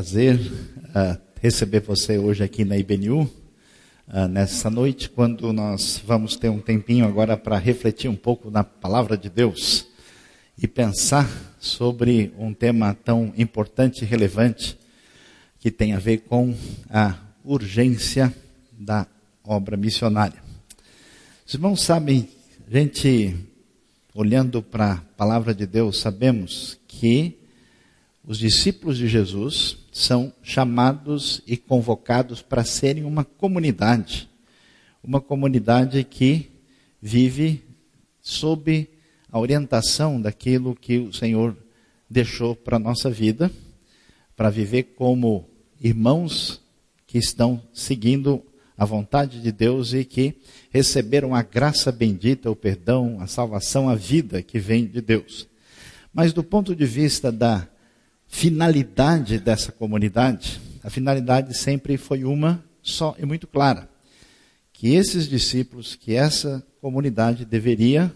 prazer uh, receber você hoje aqui na IBNU, uh, nessa noite, quando nós vamos ter um tempinho agora para refletir um pouco na palavra de Deus e pensar sobre um tema tão importante e relevante que tem a ver com a urgência da obra missionária. Os irmãos sabem, a gente, olhando para a palavra de Deus, sabemos que os discípulos de Jesus são chamados e convocados para serem uma comunidade, uma comunidade que vive sob a orientação daquilo que o Senhor deixou para a nossa vida, para viver como irmãos que estão seguindo a vontade de Deus e que receberam a graça bendita, o perdão, a salvação, a vida que vem de Deus. Mas do ponto de vista da finalidade dessa comunidade, a finalidade sempre foi uma só e muito clara: que esses discípulos, que essa comunidade deveria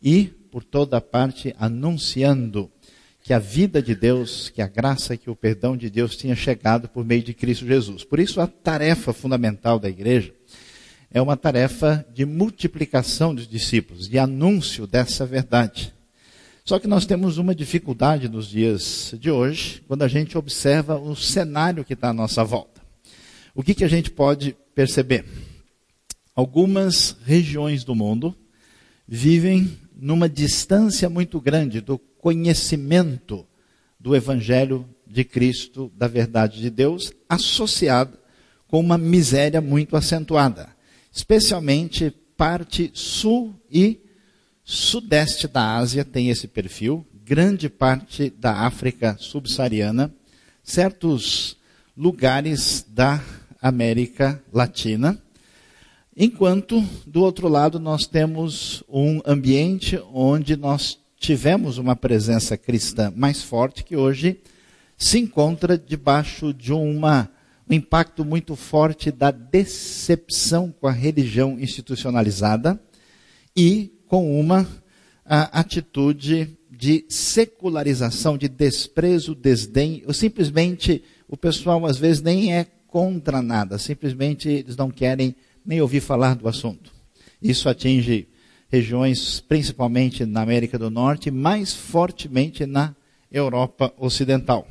ir por toda parte anunciando que a vida de Deus, que a graça, que o perdão de Deus tinha chegado por meio de Cristo Jesus. Por isso, a tarefa fundamental da igreja é uma tarefa de multiplicação dos discípulos, de anúncio dessa verdade. Só que nós temos uma dificuldade nos dias de hoje, quando a gente observa o cenário que está à nossa volta. O que, que a gente pode perceber? Algumas regiões do mundo vivem numa distância muito grande do conhecimento do Evangelho de Cristo, da verdade de Deus, associado com uma miséria muito acentuada, especialmente parte sul e Sudeste da Ásia tem esse perfil, grande parte da África subsaariana, certos lugares da América Latina, enquanto do outro lado nós temos um ambiente onde nós tivemos uma presença cristã mais forte que hoje se encontra debaixo de uma, um impacto muito forte da decepção com a religião institucionalizada e com uma atitude de secularização, de desprezo, desdém, ou simplesmente o pessoal às vezes nem é contra nada, simplesmente eles não querem nem ouvir falar do assunto. Isso atinge regiões principalmente na América do Norte, mais fortemente na Europa Ocidental.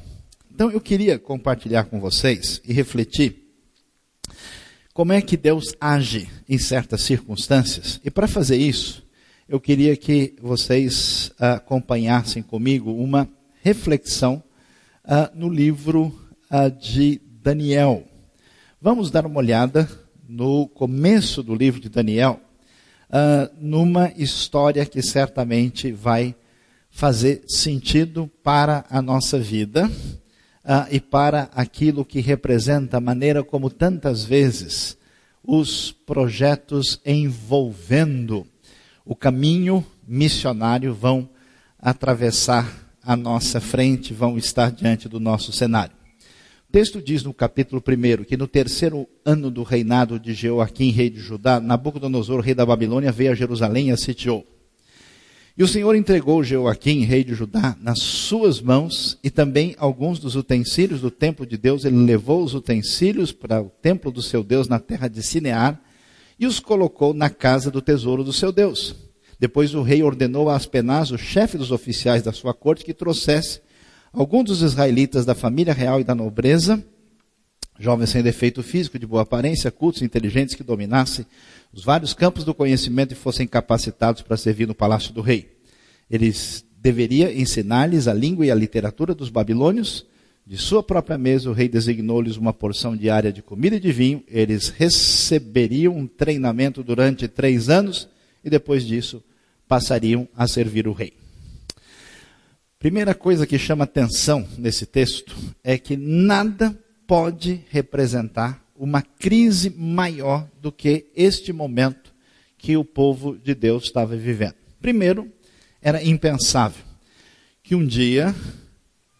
Então eu queria compartilhar com vocês e refletir como é que Deus age em certas circunstâncias. E para fazer isso, eu queria que vocês uh, acompanhassem comigo uma reflexão uh, no livro uh, de Daniel. Vamos dar uma olhada no começo do livro de Daniel, numa história que certamente vai fazer sentido para a nossa vida e para aquilo que representa a maneira como tantas vezes os projetos envolvendo o caminho missionário vão atravessar a nossa frente, vão estar diante do nosso cenário. O texto diz no capítulo 1 que no terceiro ano do reinado de Jeoaquim, rei de Judá, Nabucodonosor, rei da Babilônia, veio a Jerusalém e a sitiou. E o Senhor entregou Jeoaquim, rei de Judá, nas suas mãos e também alguns dos utensílios do templo de Deus. Ele levou os utensílios para o templo do seu Deus na terra de Sinear e os colocou na casa do tesouro do seu Deus. Depois o rei ordenou a Aspenaz, o chefe dos oficiais da sua corte, que trouxesse alguns dos israelitas da família real e da nobreza, jovens sem defeito físico, de boa aparência, cultos, inteligentes, que dominassem os vários campos do conhecimento e fossem capacitados para servir no palácio do rei. Eles deveria ensinar-lhes a língua e a literatura dos babilônios, de sua própria mesa, o rei designou-lhes uma porção diária de comida e de vinho. Eles receberiam um treinamento durante três anos e depois disso passariam a servir o rei. Primeira coisa que chama atenção nesse texto é que nada pode representar uma crise maior do que este momento que o povo de Deus estava vivendo. Primeiro, era impensável que um dia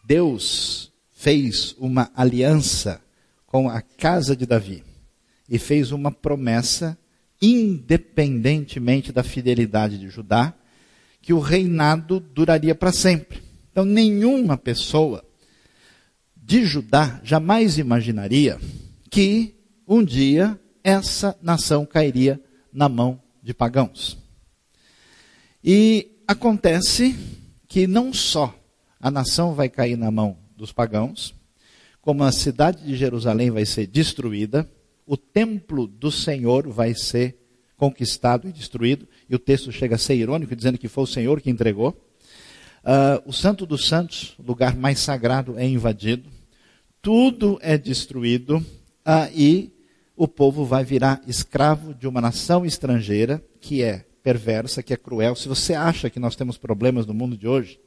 Deus fez uma aliança com a casa de Davi e fez uma promessa, independentemente da fidelidade de Judá, que o reinado duraria para sempre. Então, nenhuma pessoa de Judá jamais imaginaria que um dia essa nação cairia na mão de pagãos. E acontece que não só a nação vai cair na mão dos pagãos, como a cidade de Jerusalém vai ser destruída, o templo do Senhor vai ser conquistado e destruído, e o texto chega a ser irônico, dizendo que foi o Senhor que entregou. Uh, o Santo dos Santos, lugar mais sagrado, é invadido, tudo é destruído, uh, e o povo vai virar escravo de uma nação estrangeira que é perversa, que é cruel. Se você acha que nós temos problemas no mundo de hoje,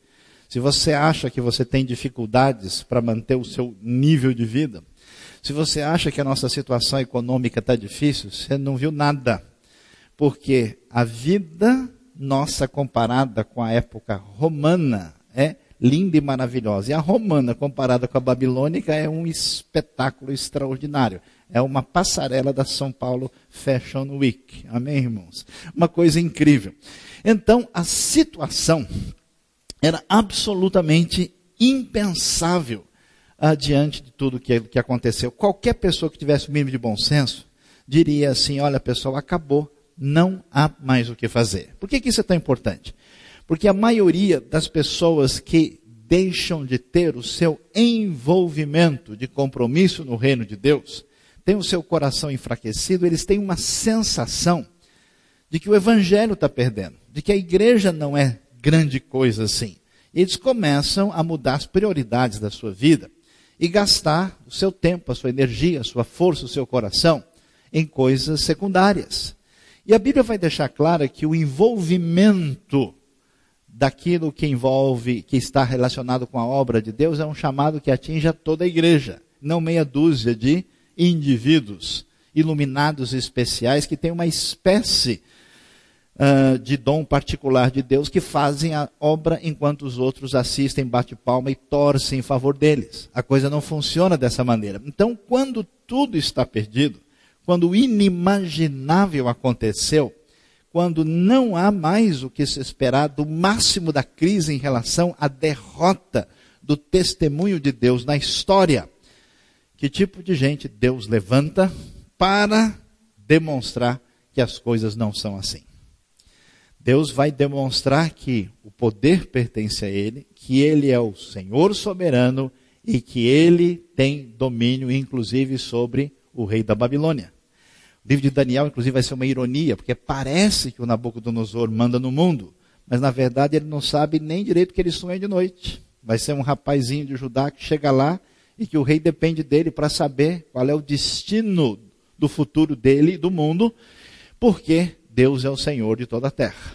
se você acha que você tem dificuldades para manter o seu nível de vida, se você acha que a nossa situação econômica está difícil, você não viu nada. Porque a vida nossa comparada com a época romana é linda e maravilhosa. E a romana comparada com a babilônica é um espetáculo extraordinário. É uma passarela da São Paulo Fashion Week. Amém, irmãos? Uma coisa incrível. Então, a situação era absolutamente impensável uh, diante de tudo que, que aconteceu. Qualquer pessoa que tivesse o mínimo de bom senso diria assim: olha, pessoal, acabou, não há mais o que fazer. Por que, que isso é tão importante? Porque a maioria das pessoas que deixam de ter o seu envolvimento de compromisso no reino de Deus, têm o seu coração enfraquecido, eles têm uma sensação de que o evangelho está perdendo, de que a igreja não é grande coisa assim. Eles começam a mudar as prioridades da sua vida e gastar o seu tempo, a sua energia, a sua força, o seu coração em coisas secundárias. E a Bíblia vai deixar clara que o envolvimento daquilo que envolve, que está relacionado com a obra de Deus, é um chamado que atinge a toda a igreja, não meia dúzia de indivíduos iluminados especiais que têm uma espécie uh, de dom particular de Deus que fazem a obra enquanto os outros assistem, bate palma e torcem em favor deles. A coisa não funciona dessa maneira. Então, quando tudo está perdido, quando o inimaginável aconteceu, quando não há mais o que se esperar do máximo da crise em relação à derrota do testemunho de Deus na história, que tipo de gente Deus levanta para demonstrar que as coisas não são assim? Deus vai demonstrar que o poder pertence a Ele, que Ele é o Senhor soberano e que Ele tem domínio, inclusive, sobre o rei da Babilônia. O livro de Daniel, inclusive, vai ser uma ironia, porque parece que o Nabucodonosor manda no mundo, mas na verdade ele não sabe nem direito que ele sonha de noite. Vai ser um rapazinho de Judá que chega lá e que o rei depende dele para saber qual é o destino do futuro dele e do mundo, porque Deus é o Senhor de toda a terra.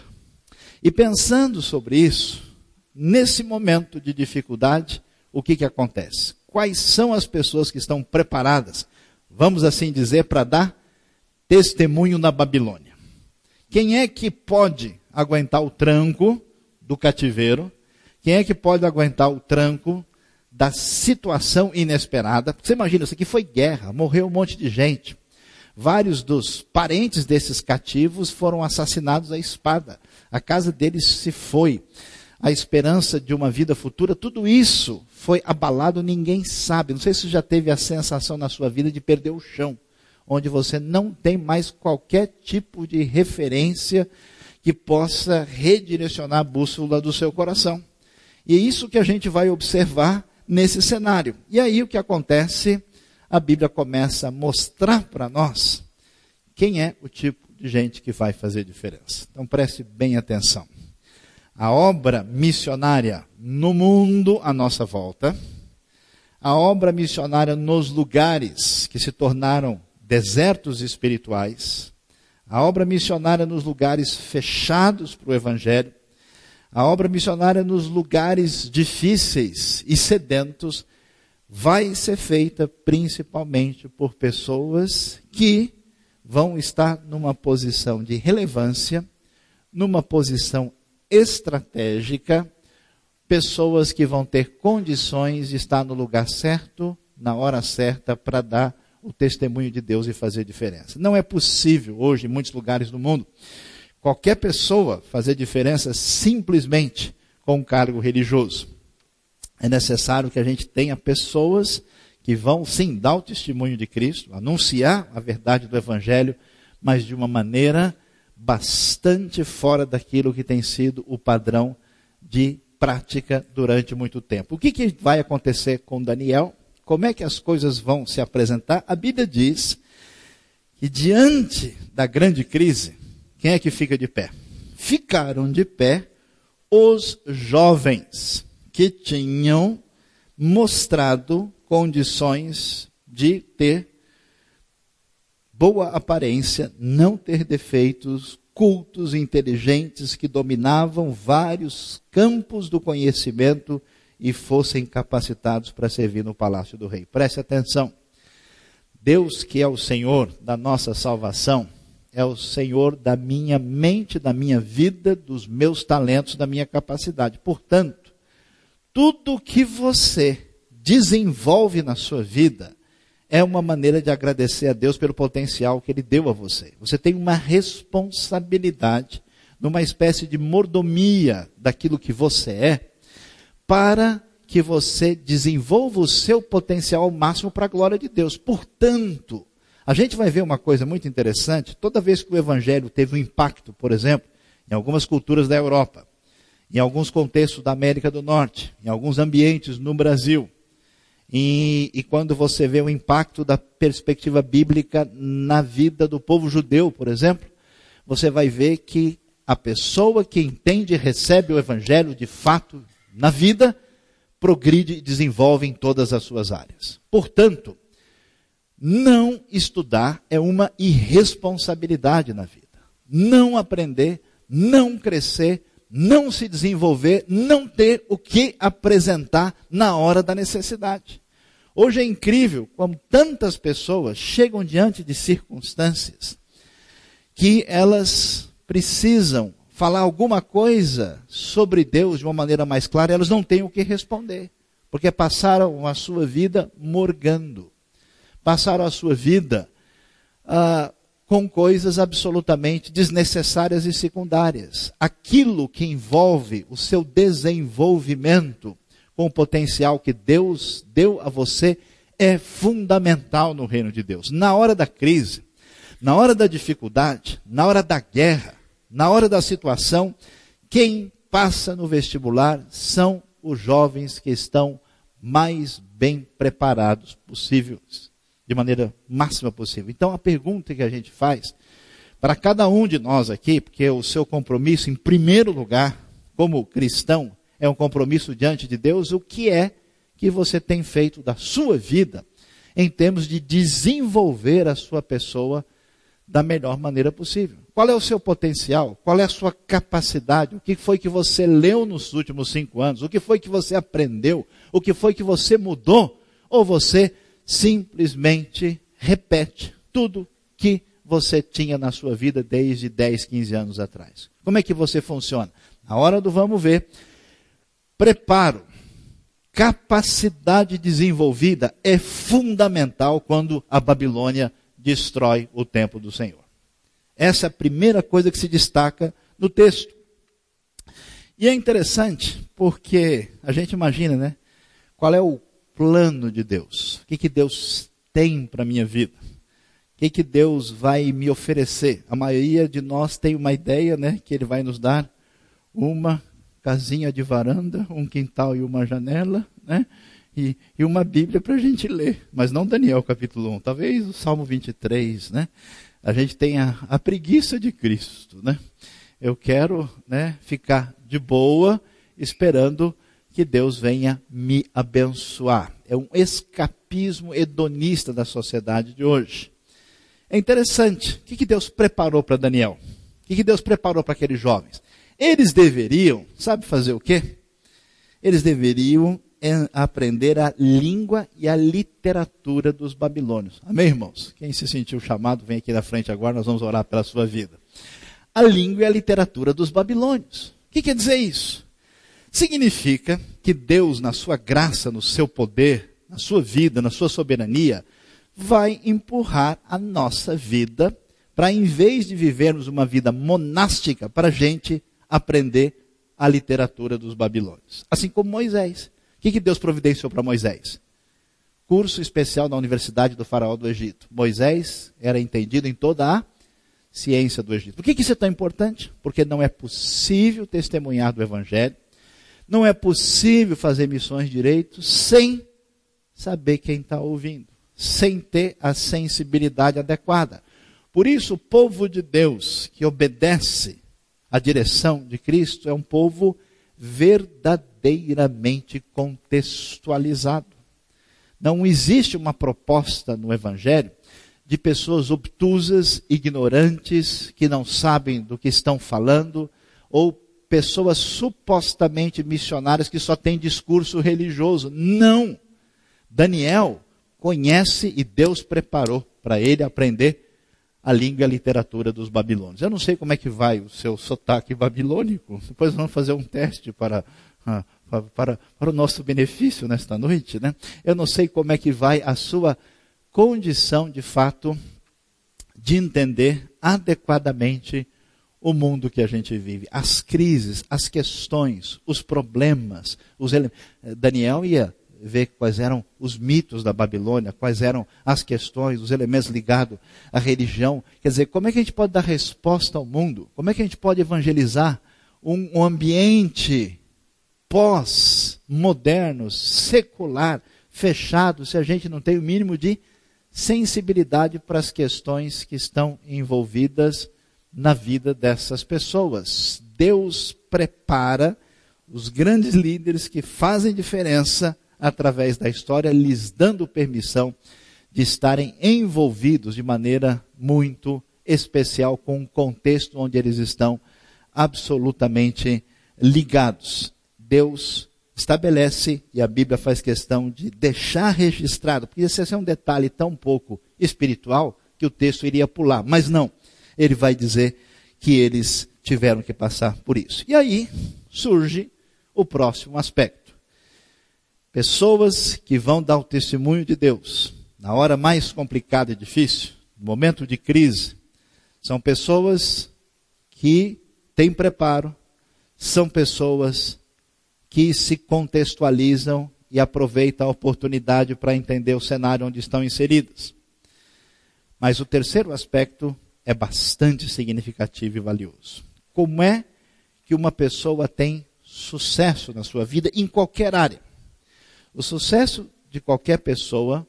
E pensando sobre isso, nesse momento de dificuldade, o que, que acontece? Quais são as pessoas que estão preparadas, vamos assim dizer, para dar testemunho na Babilônia? Quem é que pode aguentar o tranco do cativeiro? Quem é que pode aguentar o tranco da situação inesperada. Você imagina, isso aqui foi guerra, morreu um monte de gente. Vários dos parentes desses cativos foram assassinados à espada. A casa deles se foi. A esperança de uma vida futura, tudo isso foi abalado, ninguém sabe. Não sei se você já teve a sensação na sua vida de perder o chão, onde você não tem mais qualquer tipo de referência que possa redirecionar a bússola do seu coração. E é isso que a gente vai observar nesse cenário. E aí o que acontece? A Bíblia começa a mostrar para nós quem é o tipo de gente que vai fazer diferença. Então preste bem atenção. A obra missionária no mundo à nossa volta, a obra missionária nos lugares que se tornaram desertos espirituais, a obra missionária nos lugares fechados para o Evangelho, a obra missionária nos lugares difíceis e sedentos vai ser feita principalmente por pessoas que vão estar numa posição de relevância, numa posição estratégica, pessoas que vão ter condições de estar no lugar certo, na hora certa, para dar o testemunho de Deus e fazer diferença. Não é possível hoje, em muitos lugares do mundo, qualquer pessoa fazer diferença simplesmente com um cargo religioso. É necessário que a gente tenha pessoas que vão sim dar o testemunho de Cristo, anunciar a verdade do Evangelho, mas de uma maneira bastante fora daquilo que tem sido o padrão de prática durante muito tempo. O que, que vai acontecer com Daniel? Como é que as coisas vão se apresentar? A Bíblia diz que diante da grande crise, quem é que fica de pé? Ficaram de pé os jovens que tinham mostrado condições de ter boa aparência, não ter defeitos, cultos inteligentes que dominavam vários campos do conhecimento e fossem capacitados para servir no palácio do rei. Preste atenção. Deus, que é o Senhor da nossa salvação, é o Senhor da minha mente, da minha vida, dos meus talentos, da minha capacidade. Portanto, tudo que você desenvolve na sua vida é uma maneira de agradecer a Deus pelo potencial que Ele deu a você. Você tem uma responsabilidade, numa espécie de mordomia daquilo que você é, para que você desenvolva o seu potencial ao máximo para a glória de Deus. Portanto, a gente vai ver uma coisa muito interessante, toda vez que o Evangelho teve um impacto, por exemplo, em algumas culturas da Europa, em alguns contextos da América do Norte, em alguns ambientes no Brasil, e, e, quando você vê o impacto da perspectiva bíblica na vida do povo judeu, por exemplo, você vai ver que a pessoa que entende e recebe o evangelho de fato na vida, progride e desenvolve em todas as suas áreas. Portanto, não estudar é uma irresponsabilidade na vida. Não aprender, não crescer, não se desenvolver, não ter o que apresentar na hora da necessidade. Hoje é incrível como tantas pessoas chegam diante de circunstâncias que elas precisam falar alguma coisa sobre Deus de uma maneira mais clara, elas não têm o que responder, porque passaram a sua vida morgando, passaram a sua vida ah, com coisas absolutamente desnecessárias e secundárias. Aquilo que envolve o seu desenvolvimento com o potencial que Deus deu a você é fundamental no reino de Deus. Na hora da crise, na hora da dificuldade, na hora da guerra, na hora da situação, quem passa no vestibular são os jovens que estão mais bem preparados possíveis, de maneira máxima possível. Então a pergunta que a gente faz para cada um de nós aqui, porque o seu compromisso em primeiro lugar como cristão é um compromisso diante de Deus, o que é que você tem feito da sua vida em termos de desenvolver a sua pessoa da melhor maneira possível. Qual é o seu potencial? Qual é a sua capacidade? O que foi que você leu nos últimos cinco anos? O que foi que você aprendeu? O que foi que você mudou? Ou você simplesmente repete tudo que você tinha na sua vida desde 10, 15 anos atrás? Como é que você funciona? Na hora do vamos ver, Preparo, capacidade desenvolvida é fundamental quando a Babilônia destrói o templo do Senhor. Essa é a primeira coisa que se destaca no texto. E é interessante porque a gente imagina, né? Qual é o plano de Deus? O que, que Deus tem para a minha vida? O que, que Deus vai me oferecer? A maioria de nós tem uma ideia, né? Que Ele vai nos dar uma casinha de varanda, um quintal e uma janela, né? E, e uma Bíblia para a gente ler, mas não Daniel capítulo 1, talvez o Salmo 23, né? A gente tem a, a preguiça de Cristo, né? Eu quero né, ficar de boa, esperando que Deus venha me abençoar. É um escapismo hedonista da sociedade de hoje. É interessante. O que, Deus preparou para Daniel? O que, que Deus preparou para aqueles jovens? Eles deveriam, sabe fazer o quê? Eles deveriam aprender a língua e a literatura dos babilônios. Amém, irmãos? Quem se sentiu chamado, vem aqui na frente agora, nós vamos orar pela sua vida. A língua e a literatura dos babilônios. O que quer dizer isso? Significa que Deus, na sua graça, no seu poder, na sua vida, na sua soberania, vai empurrar a nossa vida para, em vez de vivermos uma vida monástica, para a gente aprender a literatura dos babilônios. Assim como Moisés que, que Deus providenciou para Moisés? Curso especial na Universidade do Faraó do Egito. Moisés era entendido em toda a ciência do Egito. Por que, que isso é tão importante? Porque não é possível testemunhar do Evangelho, não é possível fazer missões direito sem saber quem está ouvindo, sem ter a sensibilidade adequada. Por isso, o povo de Deus que obedece à direção de Cristo é um povo verdadeiramente contextualizado. Não existe uma proposta no Evangelho de pessoas obtusas, ignorantes, que não sabem do que estão falando, ou pessoas supostamente missionárias que só têm discurso religioso. Não! Daniel conhece e Deus preparou para ele aprender a língua e a literatura dos babilônios. Eu não sei como é que vai o seu sotaque babilônico. Depois vamos fazer um teste para, ah, para, para o nosso benefício nesta noite. Né? Eu não sei como é que vai a sua condição, de fato, de entender adequadamente o mundo que a gente vive, as crises, as questões, os problemas, os ele... Daniel ia ver quais eram os mitos da Babilônia, quais eram as questões, os elementos ligados à religião. Quer dizer, como é que a gente pode dar resposta ao mundo? Como é que a gente pode evangelizar um, um ambiente pós-moderno, secular, fechado, se a gente não tem o mínimo de sensibilidade para as questões que estão envolvidas na vida dessas pessoas? Deus prepara os grandes líderes que fazem diferença através da história, lhes dando permissão de estarem envolvidos de maneira muito especial com um contexto onde eles estão absolutamente ligados. Deus estabelece, e a Bíblia faz questão de deixar registrado, porque esse é um detalhe tão pouco espiritual que o texto iria pular, mas não. Ele vai dizer que eles tiveram que passar por isso. E aí surge o próximo aspecto. Pessoas que vão dar o testemunho de Deus na hora mais complicada e difícil, no momento de crise, são pessoas que têm preparo, são pessoas que se contextualizam e aproveitam a oportunidade para entender o cenário onde estão inseridas. Mas o terceiro aspecto é bastante significativo e valioso. Como é que uma pessoa tem sucesso na sua vida em qualquer área? O sucesso de qualquer pessoa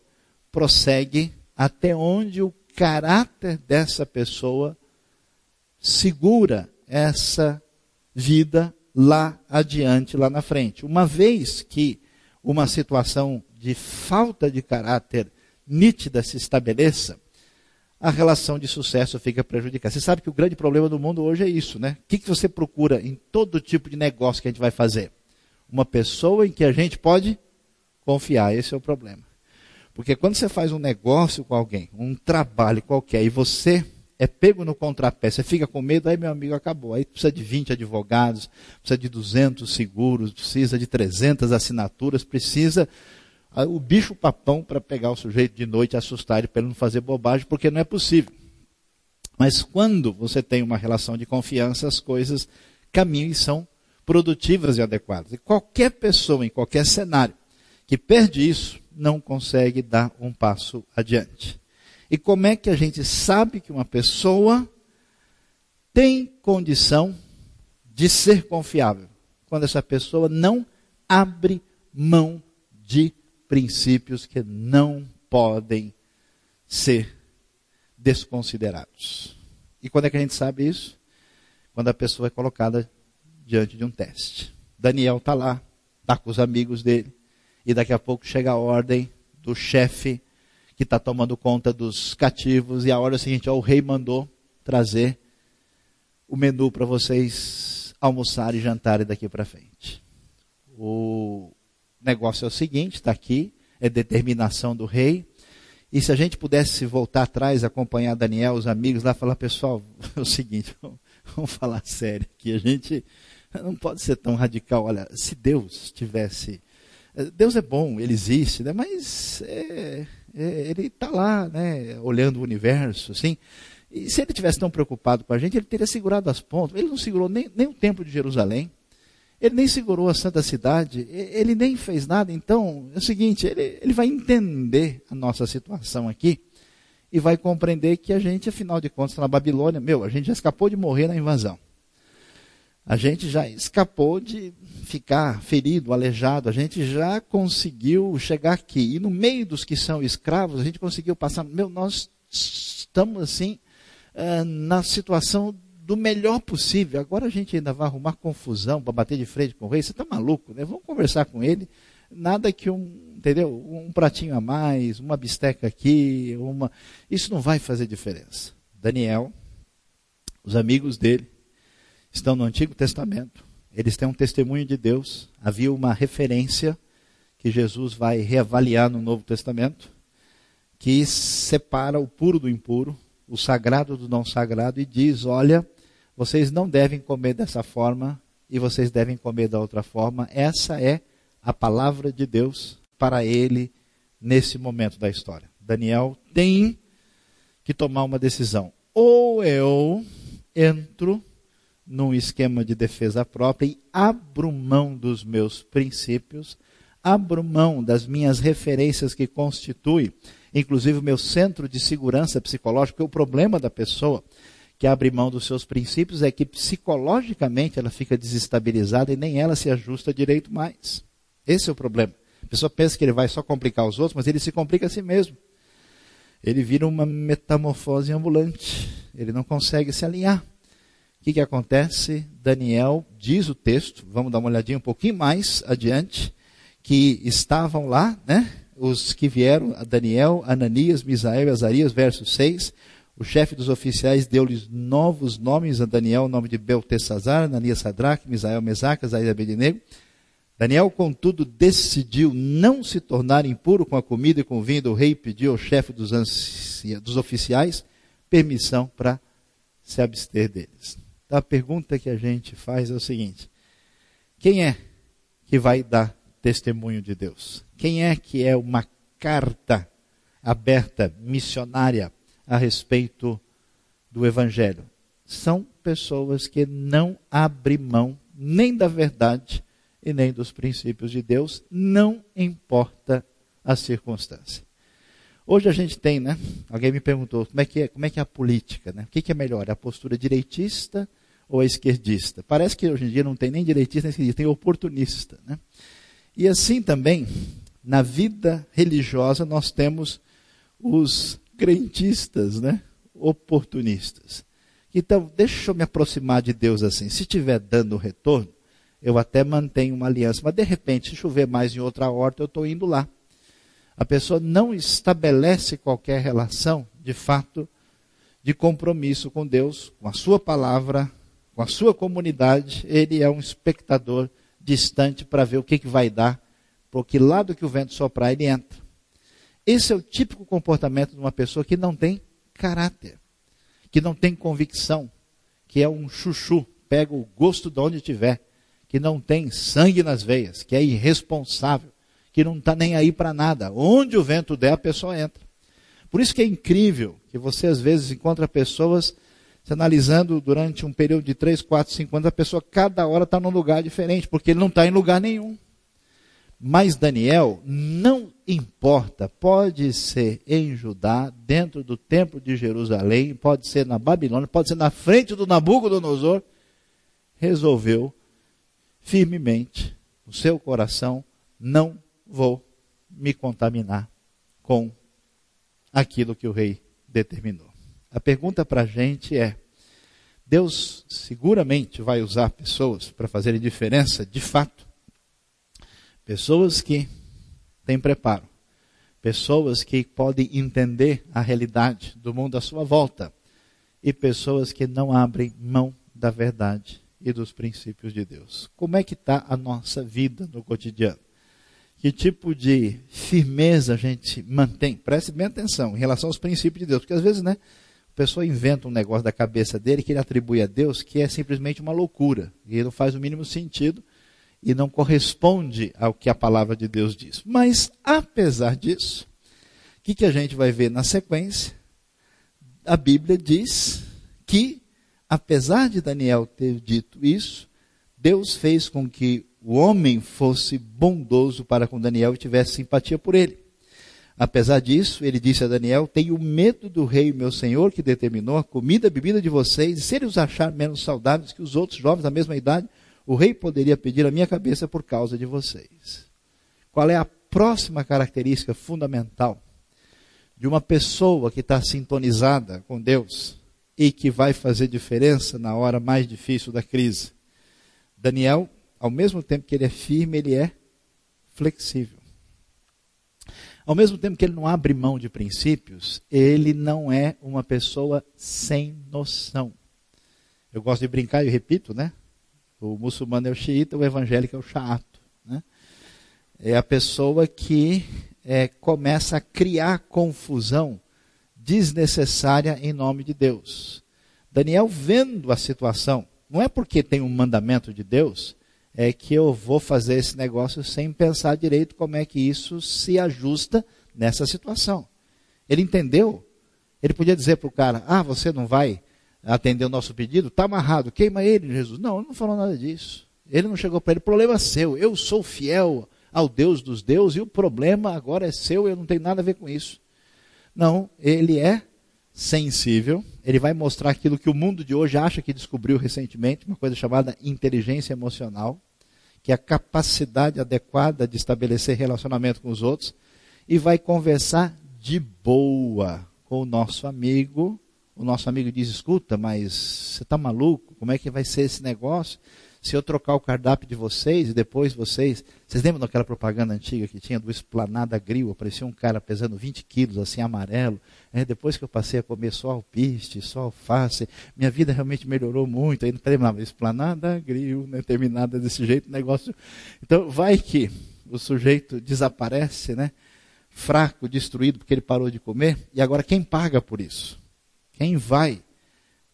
prossegue até onde o caráter dessa pessoa segura essa vida lá adiante, lá na frente. Uma vez que uma situação de falta de caráter nítida se estabeleça, a relação de sucesso fica prejudicada. Você sabe que o grande problema do mundo hoje é isso, né? O que, que você procura em todo tipo de negócio que a gente vai fazer? Uma pessoa em que a gente pode confiar. Esse é o problema. Porque quando você faz um negócio com alguém, um trabalho qualquer, e você é pego no contrapé, você fica com medo, aí meu amigo acabou. Aí precisa de 20 advogados, precisa de 200 seguros, precisa de 300 assinaturas, precisa o bicho papão para pegar o sujeito de noite, assustar ele para ele não fazer bobagem, porque não é possível. Mas quando você tem uma relação de confiança, as coisas caminham e são produtivas e adequadas. E qualquer pessoa, em qualquer cenário, que perde isso, não consegue dar um passo adiante. E como é que a gente sabe que uma pessoa tem condição de ser confiável? Quando essa pessoa não abre mão de princípios que não podem ser desconsiderados. E quando é que a gente sabe isso? Quando a pessoa é colocada diante de um teste. Daniel está lá, está com os amigos dele, e daqui a pouco chega a ordem do chefe que está tomando conta dos cativos, e a hora seguinte, ó, o rei mandou trazer o menu para vocês almoçarem e jantarem daqui para frente. O negócio é o seguinte, está aqui, é determinação do rei. E se a gente pudesse voltar atrás, acompanhar Daniel, os amigos lá, falar, pessoal, é o seguinte, vamos falar sério aqui, a gente não pode ser tão radical. Olha, se Deus tivesse Deus é bom, ele existe, né? mas é, é, ele está lá, né? olhando o universo, assim. E se ele tivesse tão preocupado com a gente, ele teria segurado as pontas. Ele não segurou nem, nem o templo de Jerusalém. Ele nem segurou a santa cidade, ele nem fez nada. Então, é o seguinte, ele, ele vai entender a nossa situação aqui e vai compreender que a gente, afinal de contas, na Babilônia, meu, a gente já escapou de morrer na invasão. A gente já escapou de ficar ferido, aleijado, a gente já conseguiu chegar aqui. E no meio dos que são escravos, a gente conseguiu passar. Meu, nós estamos assim, uh, na situação do melhor possível. Agora a gente ainda vai arrumar confusão para bater de frente com o rei. Você está maluco, né? Vamos conversar com ele. Nada que um, entendeu? Um pratinho a mais, uma bisteca aqui, uma. Isso não vai fazer diferença. Daniel, os amigos dele, estão no Antigo Testamento, eles têm um testemunho de Deus, havia uma referência que Jesus vai reavaliar no Novo Testamento, que separa o puro do impuro, o sagrado do não sagrado, e diz: olha, vocês não devem comer dessa forma e vocês devem comer da outra forma. Essa é a palavra de Deus para ele nesse momento da história. Daniel tem que tomar uma decisão. Ou eu entro num esquema de defesa própria e abro mão dos meus princípios, abro mão das minhas referências que constituem, inclusive o meu centro de segurança psicológica, o problema da pessoa que abre mão dos seus princípios é que psicologicamente ela fica desestabilizada e nem ela se ajusta direito mais. Esse é o problema. A pessoa pensa que ele vai só complicar os outros, mas ele se complica a si mesmo. Ele vira uma metamorfose ambulante. Ele não consegue se alinhar. O que, que acontece? Daniel diz o texto, vamos dar uma olhadinha um pouquinho mais adiante, que estavam lá, né? Os que vieram, Daniel, Ananias, Misael e Azarias, verso 6. O chefe dos oficiais deu-lhes novos nomes a Daniel, o nome de Beltesazar, Ananias Sadraque, Misael Mesaque, Azarias Abednego. Daniel, contudo, decidiu não se tornar impuro com a comida e com o vinho do rei e pediu ao chefe dos, dos oficiais permissão para se abster deles. Então, a pergunta que a gente faz é o seguinte: quem é que vai dar testemunho de Deus? Quem é que é uma carta aberta, missionária, a respeito do Evangelho? São pessoas que não abrem mão nem da verdade e nem dos princípios de Deus, não importa a circunstância. Hoje a gente tem, né? Alguém me perguntou como é que é, como é, que é a política, né? O que, que é melhor, a postura direitista ou a esquerdista? Parece que hoje em dia não tem nem direitista nem esquerdista, tem oportunista, né? E assim também, na vida religiosa, nós temos os crentistas, né? Oportunistas. Então, deixa eu me aproximar de Deus assim. Se estiver dando retorno, eu até mantenho uma aliança. Mas de repente, se chover mais em outra horta, eu estou indo lá. A pessoa não estabelece qualquer relação, de fato, de compromisso com Deus, com a sua palavra, com a sua comunidade. Ele é um espectador distante para ver o que, que vai dar, por que lado que o vento soprar, ele entra. Esse é o típico comportamento de uma pessoa que não tem caráter, que não tem convicção, que é um chuchu, pega o gosto de onde tiver que não tem sangue nas veias, que é irresponsável, que não está nem aí para nada. Onde o vento der, a pessoa entra. Por isso que é incrível que você às vezes encontra pessoas se analisando durante um período de 3, 4, 5 anos, a pessoa cada hora está num lugar diferente, porque ele não está em lugar nenhum. Mas Daniel, não importa, pode ser em Judá, dentro do templo de Jerusalém, pode ser na Babilônia, pode ser na frente do Nabucodonosor, resolveu firmemente no seu coração: não vou me contaminar com aquilo que o rei determinou. A pergunta para a gente é: Deus seguramente vai usar pessoas para fazerem diferença de fato? Pessoas que têm preparo, pessoas que podem entender a realidade do mundo à sua volta e pessoas que não abrem mão da verdade e dos princípios de Deus. Como é que está a nossa vida no cotidiano? Que tipo de firmeza a gente mantém? Preste bem atenção em relação aos princípios de Deus, porque às vezes, né, a pessoa inventa um negócio da cabeça dele que ele atribui a Deus que é simplesmente uma loucura e não faz o mínimo sentido e não corresponde ao que a palavra de Deus diz. Mas, apesar disso, o que, que a gente vai ver na sequência? A Bíblia diz que apesar de Daniel ter dito isso, Deus fez com que o homem fosse bondoso para com Daniel e tivesse simpatia por ele. Apesar disso, ele disse a Daniel: Tenho medo do rei, meu senhor, que determinou a comida e a bebida de vocês, e se ele os achar menos saudáveis que os outros jovens da mesma idade, o rei poderia pedir a minha cabeça por causa de vocês. Qual é a próxima característica fundamental de uma pessoa que está sintonizada com Deus e que vai fazer diferença na hora mais difícil da crise? Daniel, ao mesmo tempo que ele é firme, ele é flexível. Ao mesmo tempo que ele não abre mão de princípios, ele não é uma pessoa sem noção. Eu gosto de brincar e repito, né? O muçulmano é o xiita, o evangélico é o chato. Né? É a pessoa que é, começa a criar confusão desnecessária em nome de Deus. Daniel, vendo a situação, não é porque tem um mandamento de Deus, é que eu vou fazer esse negócio sem pensar direito como é que isso se ajusta nessa situação. Ele entendeu. Ele podia dizer para o cara: Ah, você não vai atender o nosso pedido? Está amarrado, queima ele, Jesus. Não, ele não falou nada disso. Ele não chegou para ele: problema é seu, eu sou fiel ao Deus dos deuses e o problema agora é seu, eu não tenho nada a ver com isso. Não, ele é sensível, ele vai mostrar aquilo que o mundo de hoje acha que descobriu recentemente, uma coisa chamada inteligência emocional, que é a capacidade adequada de estabelecer relacionamento com os outros, e vai conversar de boa com o nosso amigo. O nosso amigo diz: escuta, mas você está maluco? Como é que vai ser esse negócio? se eu trocar o cardápio de vocês e depois vocês. Vocês lembram daquela propaganda antiga que tinha do Esplanada Grill? Aparecia um cara pesando 20 quilos, assim, amarelo. É, depois que eu passei a comer só alpiste, só alface, minha vida realmente melhorou muito. Aí não lembrava, Esplanada Grill, né, terminada desse jeito, negócio. Então, vai que o sujeito desaparece, né? Fraco, destruído, porque ele parou de comer. E agora, quem paga por isso? Quem vai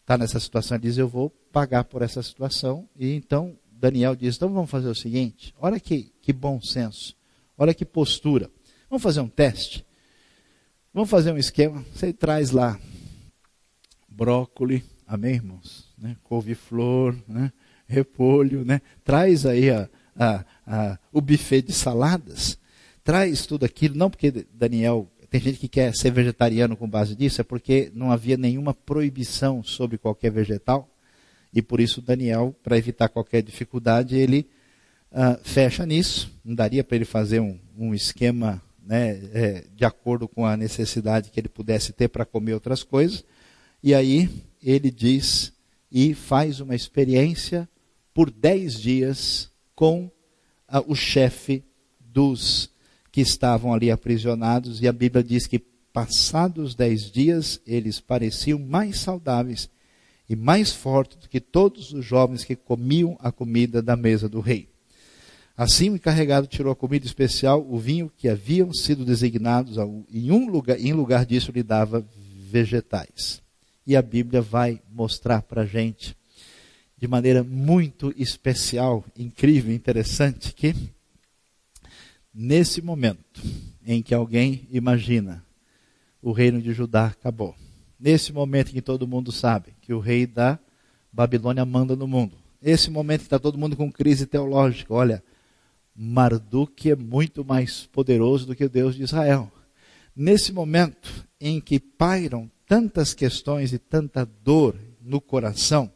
estar nessa situação? Diz: Eu vou pagar por essa situação. E então Daniel diz: então vamos fazer o seguinte: olha que, que bom senso, olha que postura. Vamos fazer um teste. Vamos fazer um esquema. Você traz lá brócolis, amém, irmãos? Né? Couve-flor, né? repolho, né? Traz aí a, a, a, o buffet de saladas. Traz tudo aquilo, não porque Daniel tem gente que quer ser vegetariano com base disso, é porque não havia nenhuma proibição sobre qualquer vegetal. E por isso Daniel, para evitar qualquer dificuldade, ele uh, fecha nisso. Não daria para ele fazer um, um esquema né, é, de acordo com a necessidade que ele pudesse ter para comer outras coisas. E aí ele diz e faz uma experiência por dez dias com uh, o chefe dos que estavam ali aprisionados. E a Bíblia diz que passados dez dias eles pareciam mais saudáveis e mais forte do que todos os jovens que comiam a comida da mesa do rei. Assim o encarregado tirou a comida especial, o vinho que haviam sido designados, em um lugar, em lugar disso lhe dava vegetais. E a Bíblia vai mostrar para a gente, de maneira muito especial, incrível, interessante, que nesse momento em que alguém imagina o reino de Judá acabou, nesse momento em que todo mundo sabe que o rei da Babilônia manda no mundo, esse momento que está todo mundo com crise teológica, olha, Marduk é muito mais poderoso do que o Deus de Israel. Nesse momento em que pairam tantas questões e tanta dor no coração,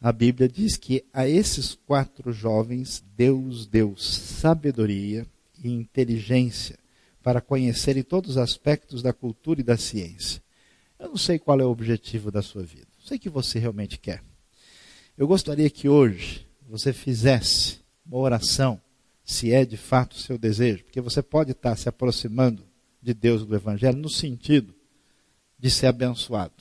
a Bíblia diz que a esses quatro jovens Deus deu sabedoria e inteligência para conhecerem todos os aspectos da cultura e da ciência. Eu não sei qual é o objetivo da sua vida. Sei que você realmente quer. Eu gostaria que hoje você fizesse uma oração, se é de fato o seu desejo, porque você pode estar se aproximando de Deus e do Evangelho no sentido de ser abençoado.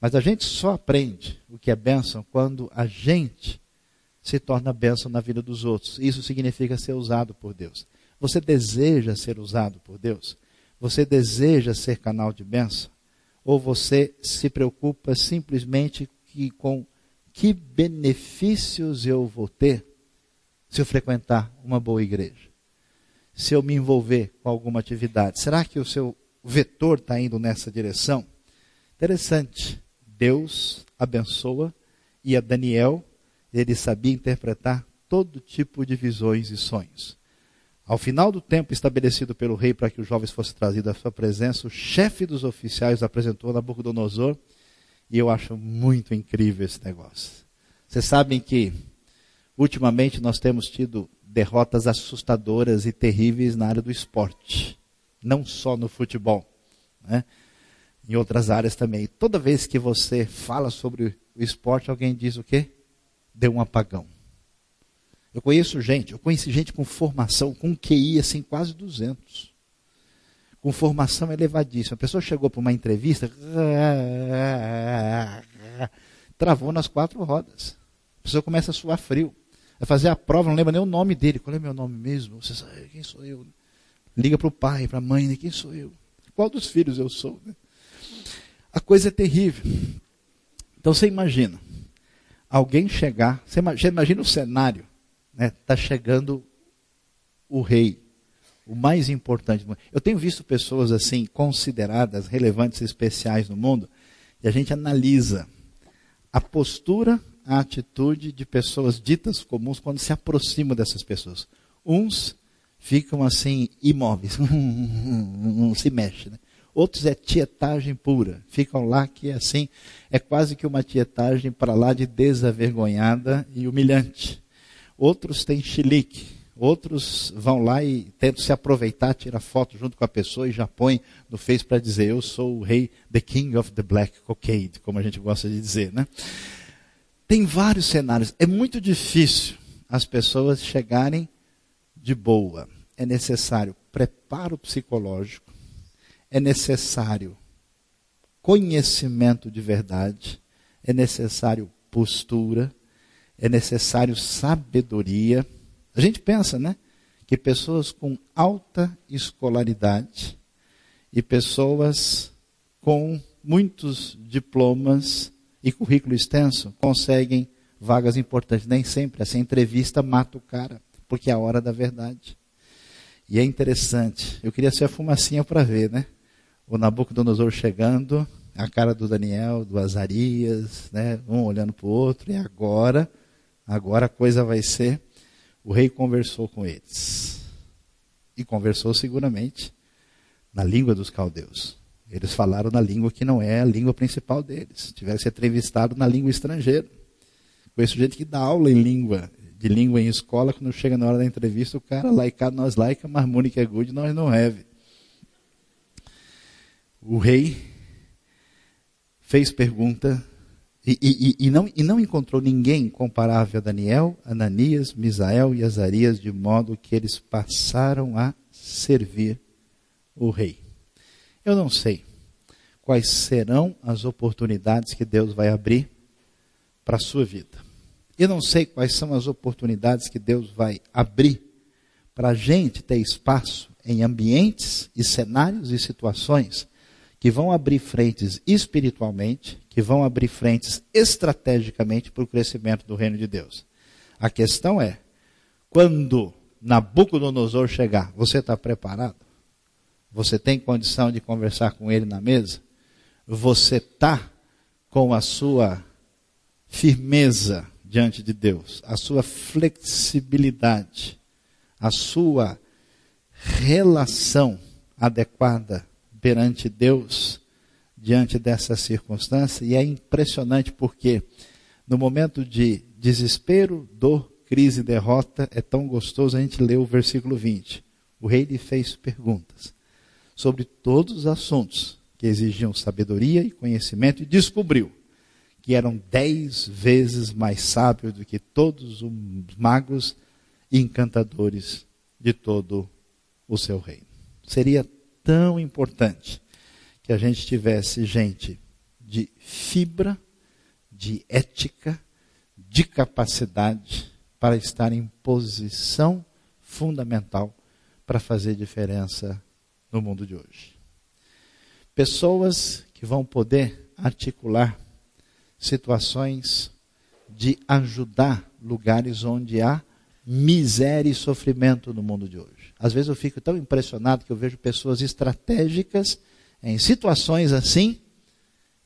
Mas a gente só aprende o que é bênção quando a gente se torna bênção na vida dos outros. Isso significa ser usado por Deus. Você deseja ser usado por Deus? Você deseja ser canal de bênção? Ou você se preocupa simplesmente que, com que benefícios eu vou ter se eu frequentar uma boa igreja? Se eu me envolver com alguma atividade? Será que o seu vetor está indo nessa direção? Interessante. Deus abençoa e a Daniel ele sabia interpretar todo tipo de visões e sonhos. Ao final do tempo estabelecido pelo rei para que os jovens fossem trazidos à sua presença, o chefe dos oficiais apresentou Nabucodonosor, e eu acho muito incrível esse negócio. Vocês sabem que, ultimamente, nós temos tido derrotas assustadoras e terríveis na área do esporte, não só no futebol, né? em outras áreas também. Toda vez que você fala sobre o esporte, alguém diz o quê? Deu um apagão. Eu conheço gente, eu conheci gente com formação, com QI assim, quase 200. Com formação elevadíssima. A pessoa chegou para uma entrevista, travou nas quatro rodas. A pessoa começa a suar frio. Vai fazer a prova, não lembra nem o nome dele. Qual é meu nome mesmo? Você sabe quem sou eu? Liga para o pai, para a mãe, né? quem sou eu? Qual dos filhos eu sou? Né? A coisa é terrível. Então você imagina, alguém chegar, você imagina o cenário está né, tá chegando o rei, o mais importante. Eu tenho visto pessoas assim, consideradas relevantes especiais no mundo, e a gente analisa a postura, a atitude de pessoas ditas comuns quando se aproximam dessas pessoas. Uns ficam assim, imóveis, não se mexe. Né? Outros é tietagem pura, ficam lá que é assim, é quase que uma tietagem para lá de desavergonhada e humilhante. Outros têm chilique. Outros vão lá e tentam se aproveitar, tira foto junto com a pessoa e já põe no Face para dizer: Eu sou o rei, the king of the black cocaine, como a gente gosta de dizer, né? Tem vários cenários. É muito difícil as pessoas chegarem de boa. É necessário preparo psicológico, é necessário conhecimento de verdade, é necessário postura, é necessário sabedoria. A gente pensa, né? Que pessoas com alta escolaridade e pessoas com muitos diplomas e currículo extenso conseguem vagas importantes. Nem sempre essa entrevista mata o cara, porque é a hora da verdade. E é interessante. Eu queria ser a fumacinha para ver, né? O Nabucodonosor chegando, a cara do Daniel, do Azarias, né? Um olhando para o outro, e agora Agora a coisa vai ser: o rei conversou com eles. E conversou seguramente na língua dos caldeus. Eles falaram na língua que não é a língua principal deles. Tiveram que ser entrevistados na língua estrangeira. Conheço gente que dá aula em língua, de língua em escola, quando chega na hora da entrevista, o cara, laica, nós laica, mas Mônica é good, nós não have. O rei fez pergunta e, e, e, não, e não encontrou ninguém comparável a Daniel, Ananias, Misael e Azarias, de modo que eles passaram a servir o rei. Eu não sei quais serão as oportunidades que Deus vai abrir para a sua vida. Eu não sei quais são as oportunidades que Deus vai abrir para a gente ter espaço em ambientes e cenários e situações que vão abrir frentes espiritualmente, que vão abrir frentes estrategicamente para o crescimento do reino de Deus. A questão é, quando Nabucodonosor chegar, você está preparado? Você tem condição de conversar com ele na mesa? Você está com a sua firmeza diante de Deus, a sua flexibilidade, a sua relação adequada perante Deus diante dessa circunstância, e é impressionante porque no momento de desespero, dor, crise e derrota, é tão gostoso a gente ler o versículo 20. O rei lhe fez perguntas sobre todos os assuntos que exigiam sabedoria e conhecimento e descobriu que eram dez vezes mais sábios do que todos os magos e encantadores de todo o seu reino. Seria tão importante que a gente tivesse gente de fibra, de ética, de capacidade para estar em posição fundamental para fazer diferença no mundo de hoje. Pessoas que vão poder articular situações de ajudar lugares onde há miséria e sofrimento no mundo de hoje. Às vezes eu fico tão impressionado que eu vejo pessoas estratégicas em situações assim,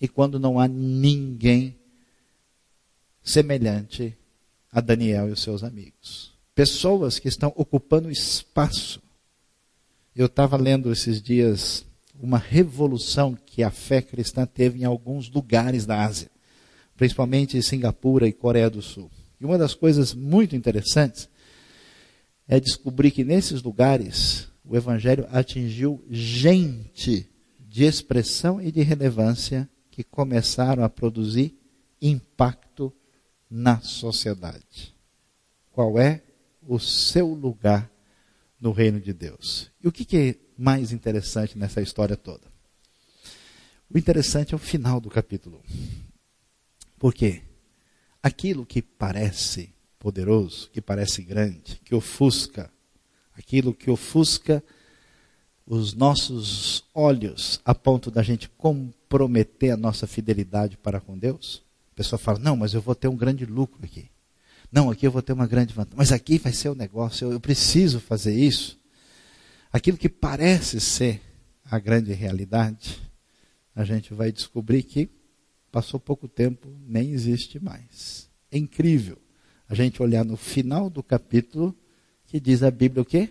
e quando não há ninguém semelhante a Daniel e os seus amigos. Pessoas que estão ocupando espaço. Eu estava lendo esses dias uma revolução que a fé cristã teve em alguns lugares da Ásia, principalmente Singapura e Coreia do Sul. E uma das coisas muito interessantes é descobrir que nesses lugares o Evangelho atingiu gente de expressão e de relevância que começaram a produzir impacto na sociedade. Qual é o seu lugar no reino de Deus? E o que, é mais interessante nessa história toda? O interessante é o final do capítulo. Por quê? Aquilo que parece poderoso, que parece grande, que ofusca, aquilo que ofusca os nossos olhos a ponto da gente comprometer a nossa fidelidade para com Deus. A pessoa fala: Não, mas eu vou ter um grande lucro aqui. Não, aqui eu vou ter uma grande vantagem. Mas aqui vai ser o negócio, eu preciso fazer isso. Aquilo que parece ser a grande realidade, a gente vai descobrir que passou pouco tempo, nem existe mais. É incrível a gente olhar no final do capítulo que diz a Bíblia o quê?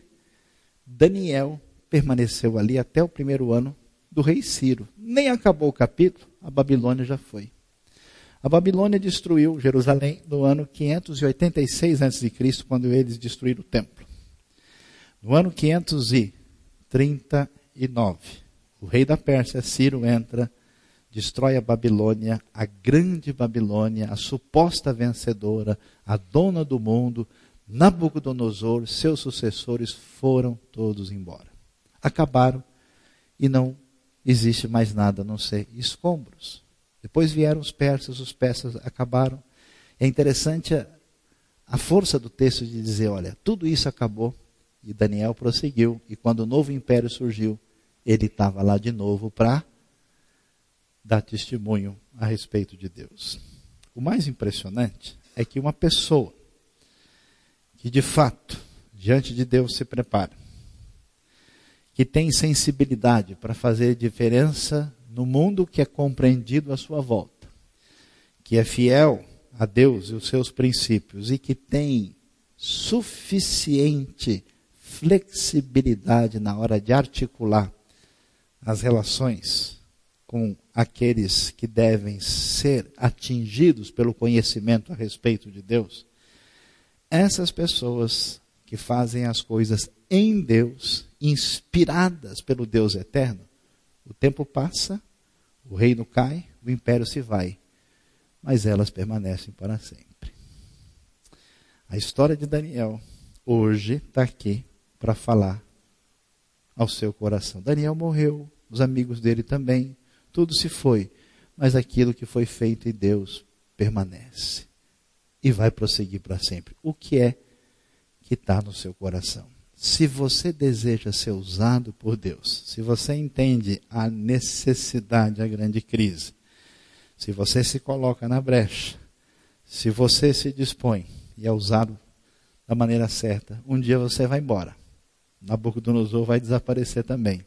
Daniel permaneceu ali até o primeiro ano do rei Ciro. Nem acabou o capítulo, a Babilônia já foi. A Babilônia destruiu Jerusalém no ano 586 a.C., quando eles destruíram o templo. No ano 539, o rei da Pérsia, Ciro, entra, destrói a Babilônia, a grande Babilônia, a suposta vencedora, a dona do mundo, Nabucodonosor, seus sucessores foram todos embora. Acabaram e não existe mais nada a não ser escombros. Depois vieram os persas, os persas acabaram. É interessante a, a força do texto de dizer: olha, tudo isso acabou. E Daniel prosseguiu. E quando o novo império surgiu, ele estava lá de novo para dar testemunho a respeito de Deus. O mais impressionante é que uma pessoa que de fato, diante de Deus, se prepara, que tem sensibilidade para fazer diferença no mundo que é compreendido à sua volta, que é fiel a Deus e os seus princípios e que tem suficiente flexibilidade na hora de articular as relações com aqueles que devem ser atingidos pelo conhecimento a respeito de Deus, essas pessoas que fazem as coisas em Deus, inspiradas pelo Deus eterno, o tempo passa, o reino cai, o império se vai, mas elas permanecem para sempre. A história de Daniel hoje está aqui para falar ao seu coração. Daniel morreu, os amigos dele também, tudo se foi, mas aquilo que foi feito em Deus permanece e vai prosseguir para sempre. O que é que está no seu coração? se você deseja ser usado por Deus, se você entende a necessidade, a grande crise, se você se coloca na brecha, se você se dispõe e é usado da maneira certa, um dia você vai embora. Nabucodonosor vai desaparecer também.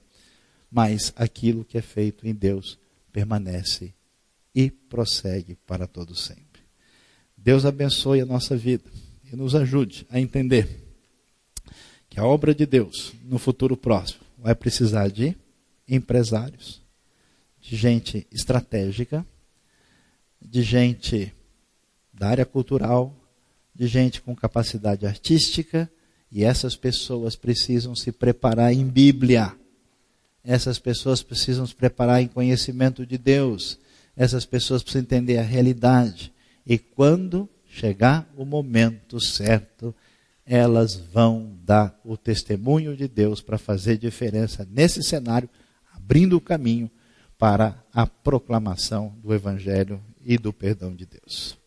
Mas aquilo que é feito em Deus permanece e prossegue para todo sempre. Deus abençoe a nossa vida e nos ajude a entender que a obra de Deus no futuro próximo vai precisar de empresários, de gente estratégica, de gente da área cultural, de gente com capacidade artística, e essas pessoas precisam se preparar em Bíblia. Essas pessoas precisam se preparar em conhecimento de Deus. Essas pessoas precisam entender a realidade. E quando chegar o momento certo, elas vão dar o testemunho de Deus para fazer diferença nesse cenário, abrindo o caminho para a proclamação do Evangelho e do perdão de Deus.